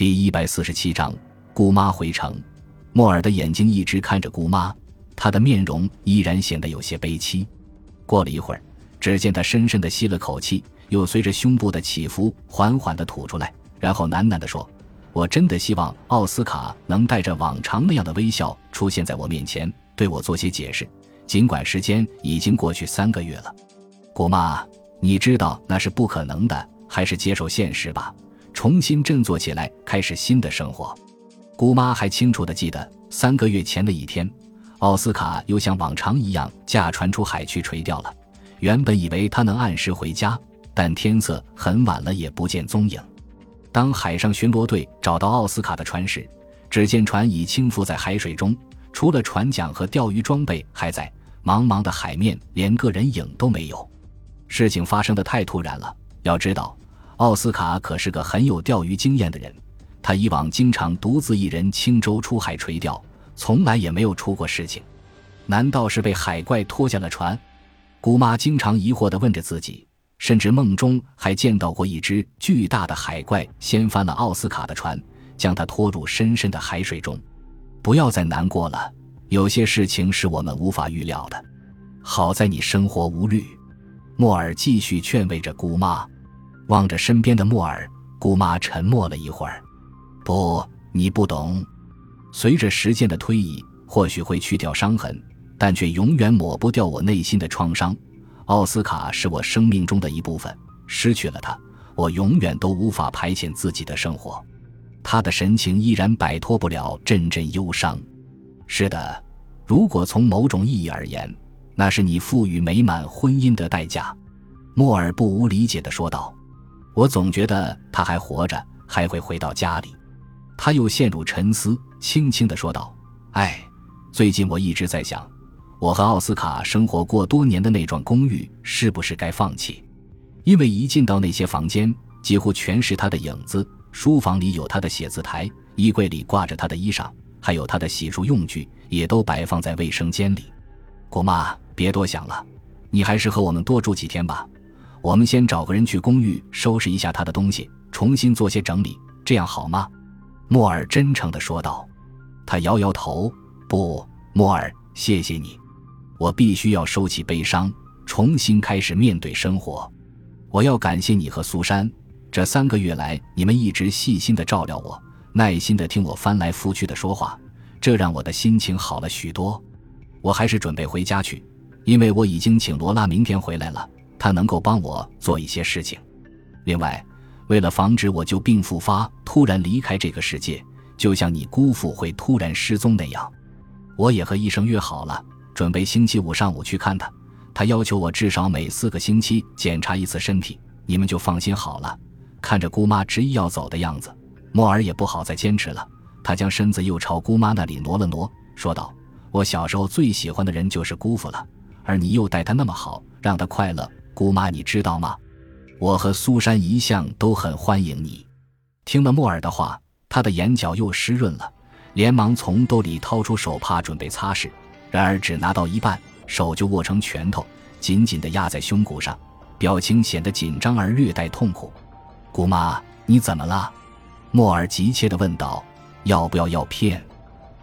第一百四十七章，姑妈回城。莫尔的眼睛一直看着姑妈，她的面容依然显得有些悲戚。过了一会儿，只见她深深地吸了口气，又随着胸部的起伏缓缓地吐出来，然后喃喃地说：“我真的希望奥斯卡能带着往常那样的微笑出现在我面前，对我做些解释。尽管时间已经过去三个月了，姑妈，你知道那是不可能的，还是接受现实吧。”重新振作起来，开始新的生活。姑妈还清楚地记得三个月前的一天，奥斯卡又像往常一样驾船出海去垂钓了。原本以为他能按时回家，但天色很晚了，也不见踪影。当海上巡逻队找到奥斯卡的船时，只见船已倾覆在海水中，除了船桨和钓鱼装备还在，茫茫的海面连个人影都没有。事情发生的太突然了，要知道。奥斯卡可是个很有钓鱼经验的人，他以往经常独自一人轻舟出海垂钓，从来也没有出过事情。难道是被海怪拖下了船？姑妈经常疑惑地问着自己，甚至梦中还见到过一只巨大的海怪掀翻了奥斯卡的船，将他拖入深深的海水中。不要再难过了，有些事情是我们无法预料的。好在你生活无虑。莫尔继续劝慰着姑妈。望着身边的莫尔，姑妈沉默了一会儿。不，你不懂。随着时间的推移，或许会去掉伤痕，但却永远抹不掉我内心的创伤。奥斯卡是我生命中的一部分，失去了他，我永远都无法排遣自己的生活。他的神情依然摆脱不了阵阵忧伤。是的，如果从某种意义而言，那是你赋予美满婚姻的代价。莫尔不无理解地说道。我总觉得他还活着，还会回到家里。他又陷入沉思，轻轻地说道：“哎，最近我一直在想，我和奥斯卡生活过多年的那幢公寓是不是该放弃？因为一进到那些房间，几乎全是他的影子。书房里有他的写字台，衣柜里挂着他的衣裳，还有他的洗漱用具，也都摆放在卫生间里。姑妈，别多想了，你还是和我们多住几天吧。”我们先找个人去公寓收拾一下他的东西，重新做些整理，这样好吗？”莫尔真诚地说道。他摇摇头：“不，莫尔，谢谢你。我必须要收起悲伤，重新开始面对生活。我要感谢你和苏珊，这三个月来你们一直细心地照料我，耐心地听我翻来覆去的说话，这让我的心情好了许多。我还是准备回家去，因为我已经请罗拉明天回来了。”他能够帮我做一些事情。另外，为了防止我旧病复发，突然离开这个世界，就像你姑父会突然失踪那样，我也和医生约好了，准备星期五上午去看他。他要求我至少每四个星期检查一次身体。你们就放心好了。看着姑妈执意要走的样子，莫尔也不好再坚持了。他将身子又朝姑妈那里挪了挪，说道：“我小时候最喜欢的人就是姑父了，而你又待他那么好，让他快乐。”姑妈，你知道吗？我和苏珊一向都很欢迎你。听了莫尔的话，他的眼角又湿润了，连忙从兜里掏出手帕准备擦拭，然而只拿到一半，手就握成拳头，紧紧地压在胸骨上，表情显得紧张而略带痛苦。姑妈，你怎么了？莫尔急切地问道。要不要药片？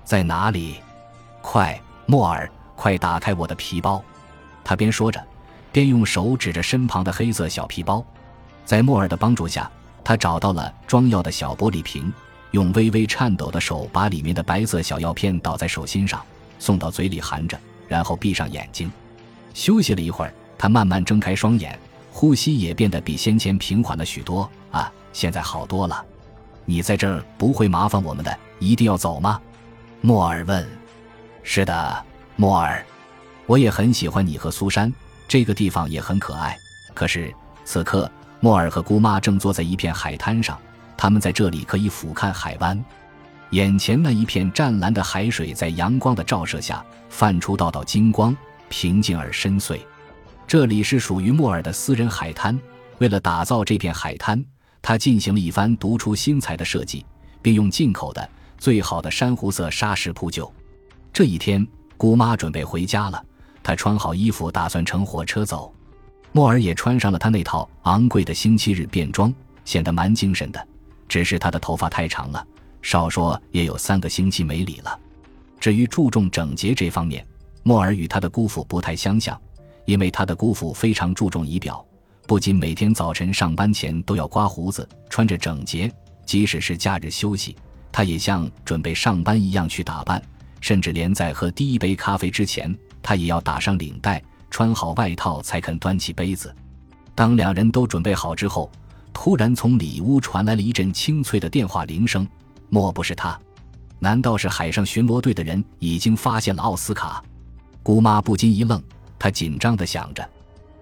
在哪里？快，莫尔，快打开我的皮包！他边说着。便用手指着身旁的黑色小皮包，在莫尔的帮助下，他找到了装药的小玻璃瓶，用微微颤抖的手把里面的白色小药片倒在手心上，送到嘴里含着，然后闭上眼睛，休息了一会儿，他慢慢睁开双眼，呼吸也变得比先前平缓了许多。啊，现在好多了。你在这儿不会麻烦我们的，一定要走吗？莫尔问。是的，莫尔，我也很喜欢你和苏珊。这个地方也很可爱，可是此刻莫尔和姑妈正坐在一片海滩上，他们在这里可以俯瞰海湾，眼前那一片湛蓝的海水在阳光的照射下泛出道道金光，平静而深邃。这里是属于莫尔的私人海滩，为了打造这片海滩，他进行了一番独出心裁的设计，并用进口的最好的珊瑚色沙石铺就。这一天，姑妈准备回家了。他穿好衣服，打算乘火车走。莫尔也穿上了他那套昂贵的星期日便装，显得蛮精神的。只是他的头发太长了，少说也有三个星期没理了。至于注重整洁这方面，莫尔与他的姑父不太相像，因为他的姑父非常注重仪表，不仅每天早晨上班前都要刮胡子，穿着整洁，即使是假日休息，他也像准备上班一样去打扮，甚至连在喝第一杯咖啡之前，他也要打上领带，穿好外套才肯端起杯子。当两人都准备好之后，突然从里屋传来了一阵清脆的电话铃声，莫不是他？难道是海上巡逻队的人已经发现了奥斯卡？姑妈不禁一愣，她紧张地想着。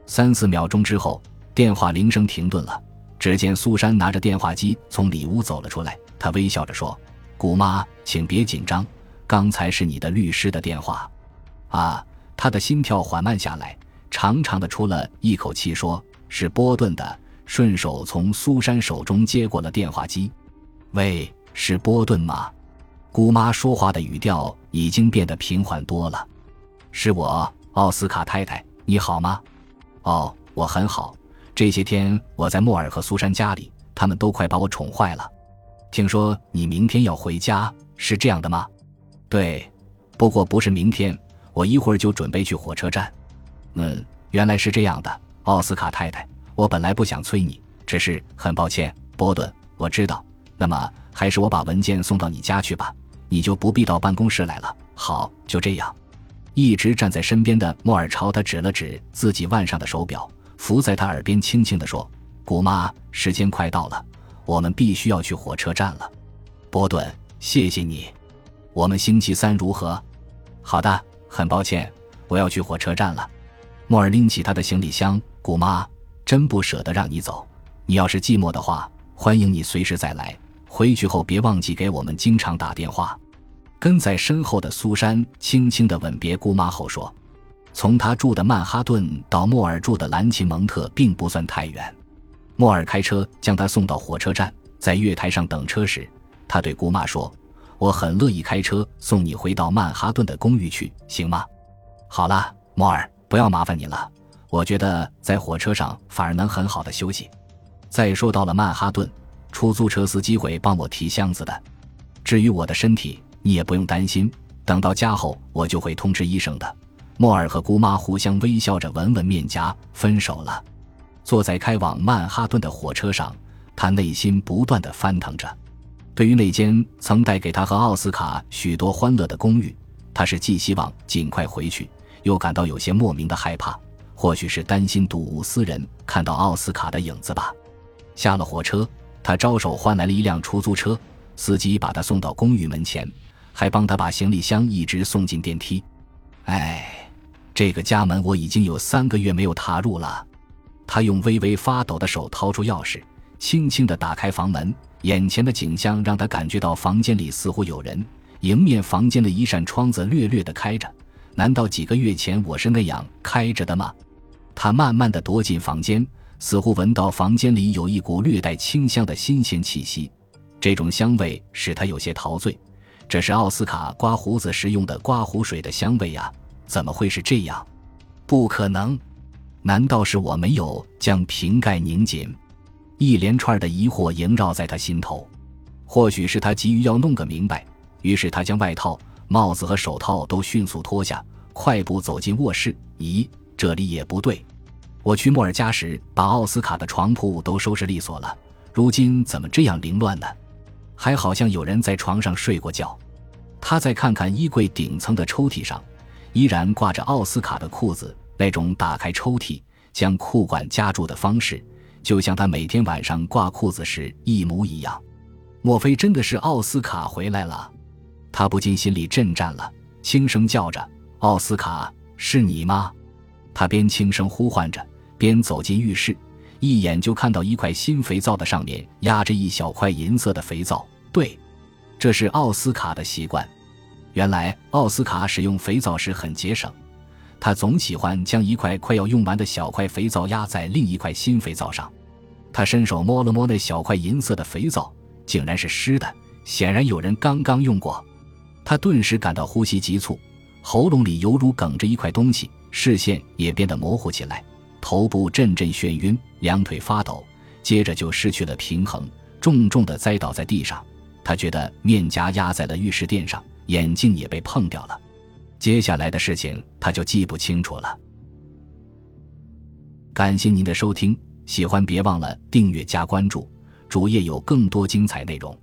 三四秒钟之后，电话铃声停顿了。只见苏珊拿着电话机从里屋走了出来，她微笑着说：“姑妈，请别紧张，刚才是你的律师的电话。”啊！他的心跳缓慢下来，长长的出了一口气，说：“是波顿的。”顺手从苏珊手中接过了电话机。“喂，是波顿吗？”姑妈说话的语调已经变得平缓多了。是我，奥斯卡太太，你好吗？哦，我很好。这些天我在莫尔和苏珊家里，他们都快把我宠坏了。听说你明天要回家，是这样的吗？对，不过不是明天，我一会儿就准备去火车站。嗯，原来是这样的，奥斯卡太太，我本来不想催你，只是很抱歉，波顿，我知道。那么还是我把文件送到你家去吧。你就不必到办公室来了。好，就这样。一直站在身边的莫尔朝他指了指自己腕上的手表，伏在他耳边轻轻地说：“姑妈，时间快到了，我们必须要去火车站了。”波顿，谢谢你。我们星期三如何？好的。很抱歉，我要去火车站了。莫尔拎起他的行李箱。姑妈，真不舍得让你走。你要是寂寞的话，欢迎你随时再来。回去后别忘记给我们经常打电话。跟在身后的苏珊轻轻地吻别姑妈后说：“从她住的曼哈顿到莫尔住的兰奇蒙特并不算太远。”莫尔开车将她送到火车站，在月台上等车时，他对姑妈说：“我很乐意开车送你回到曼哈顿的公寓去，行吗？”好了，莫尔，不要麻烦你了。我觉得在火车上反而能很好的休息。再说到了曼哈顿。出租车司机会帮我提箱子的，至于我的身体，你也不用担心。等到家后，我就会通知医生的。莫尔和姑妈互相微笑着吻吻面颊，分手了。坐在开往曼哈顿的火车上，他内心不断的翻腾着。对于那间曾带给他和奥斯卡许多欢乐的公寓，他是既希望尽快回去，又感到有些莫名的害怕。或许是担心睹物思人，看到奥斯卡的影子吧。下了火车。他招手换来了一辆出租车，司机把他送到公寓门前，还帮他把行李箱一直送进电梯。哎，这个家门我已经有三个月没有踏入了。他用微微发抖的手掏出钥匙，轻轻地打开房门。眼前的景象让他感觉到房间里似乎有人。迎面房间的一扇窗子略略地开着，难道几个月前我是那样开着的吗？他慢慢地躲进房间。似乎闻到房间里有一股略带清香的新鲜气息，这种香味使他有些陶醉。这是奥斯卡刮胡子时用的刮胡水的香味啊！怎么会是这样？不可能！难道是我没有将瓶盖拧紧？一连串的疑惑萦绕在他心头。或许是他急于要弄个明白，于是他将外套、帽子和手套都迅速脱下，快步走进卧室。咦，这里也不对。我去莫尔家时，把奥斯卡的床铺都收拾利索了，如今怎么这样凌乱呢？还好像有人在床上睡过觉。他再看看衣柜顶层的抽屉上，依然挂着奥斯卡的裤子，那种打开抽屉将裤管夹住的方式，就像他每天晚上挂裤子时一模一样。莫非真的是奥斯卡回来了？他不禁心里震颤了，轻声叫着：“奥斯卡，是你吗？”他边轻声呼唤着。边走进浴室，一眼就看到一块新肥皂的上面压着一小块银色的肥皂。对，这是奥斯卡的习惯。原来奥斯卡使用肥皂时很节省，他总喜欢将一块快要用完的小块肥皂压在另一块新肥皂上。他伸手摸了摸那小块银色的肥皂，竟然是湿的，显然有人刚刚用过。他顿时感到呼吸急促，喉咙里犹如梗着一块东西，视线也变得模糊起来。头部阵阵眩晕，两腿发抖，接着就失去了平衡，重重的栽倒在地上。他觉得面颊压在了浴室垫上，眼镜也被碰掉了。接下来的事情他就记不清楚了。感谢您的收听，喜欢别忘了订阅加关注，主页有更多精彩内容。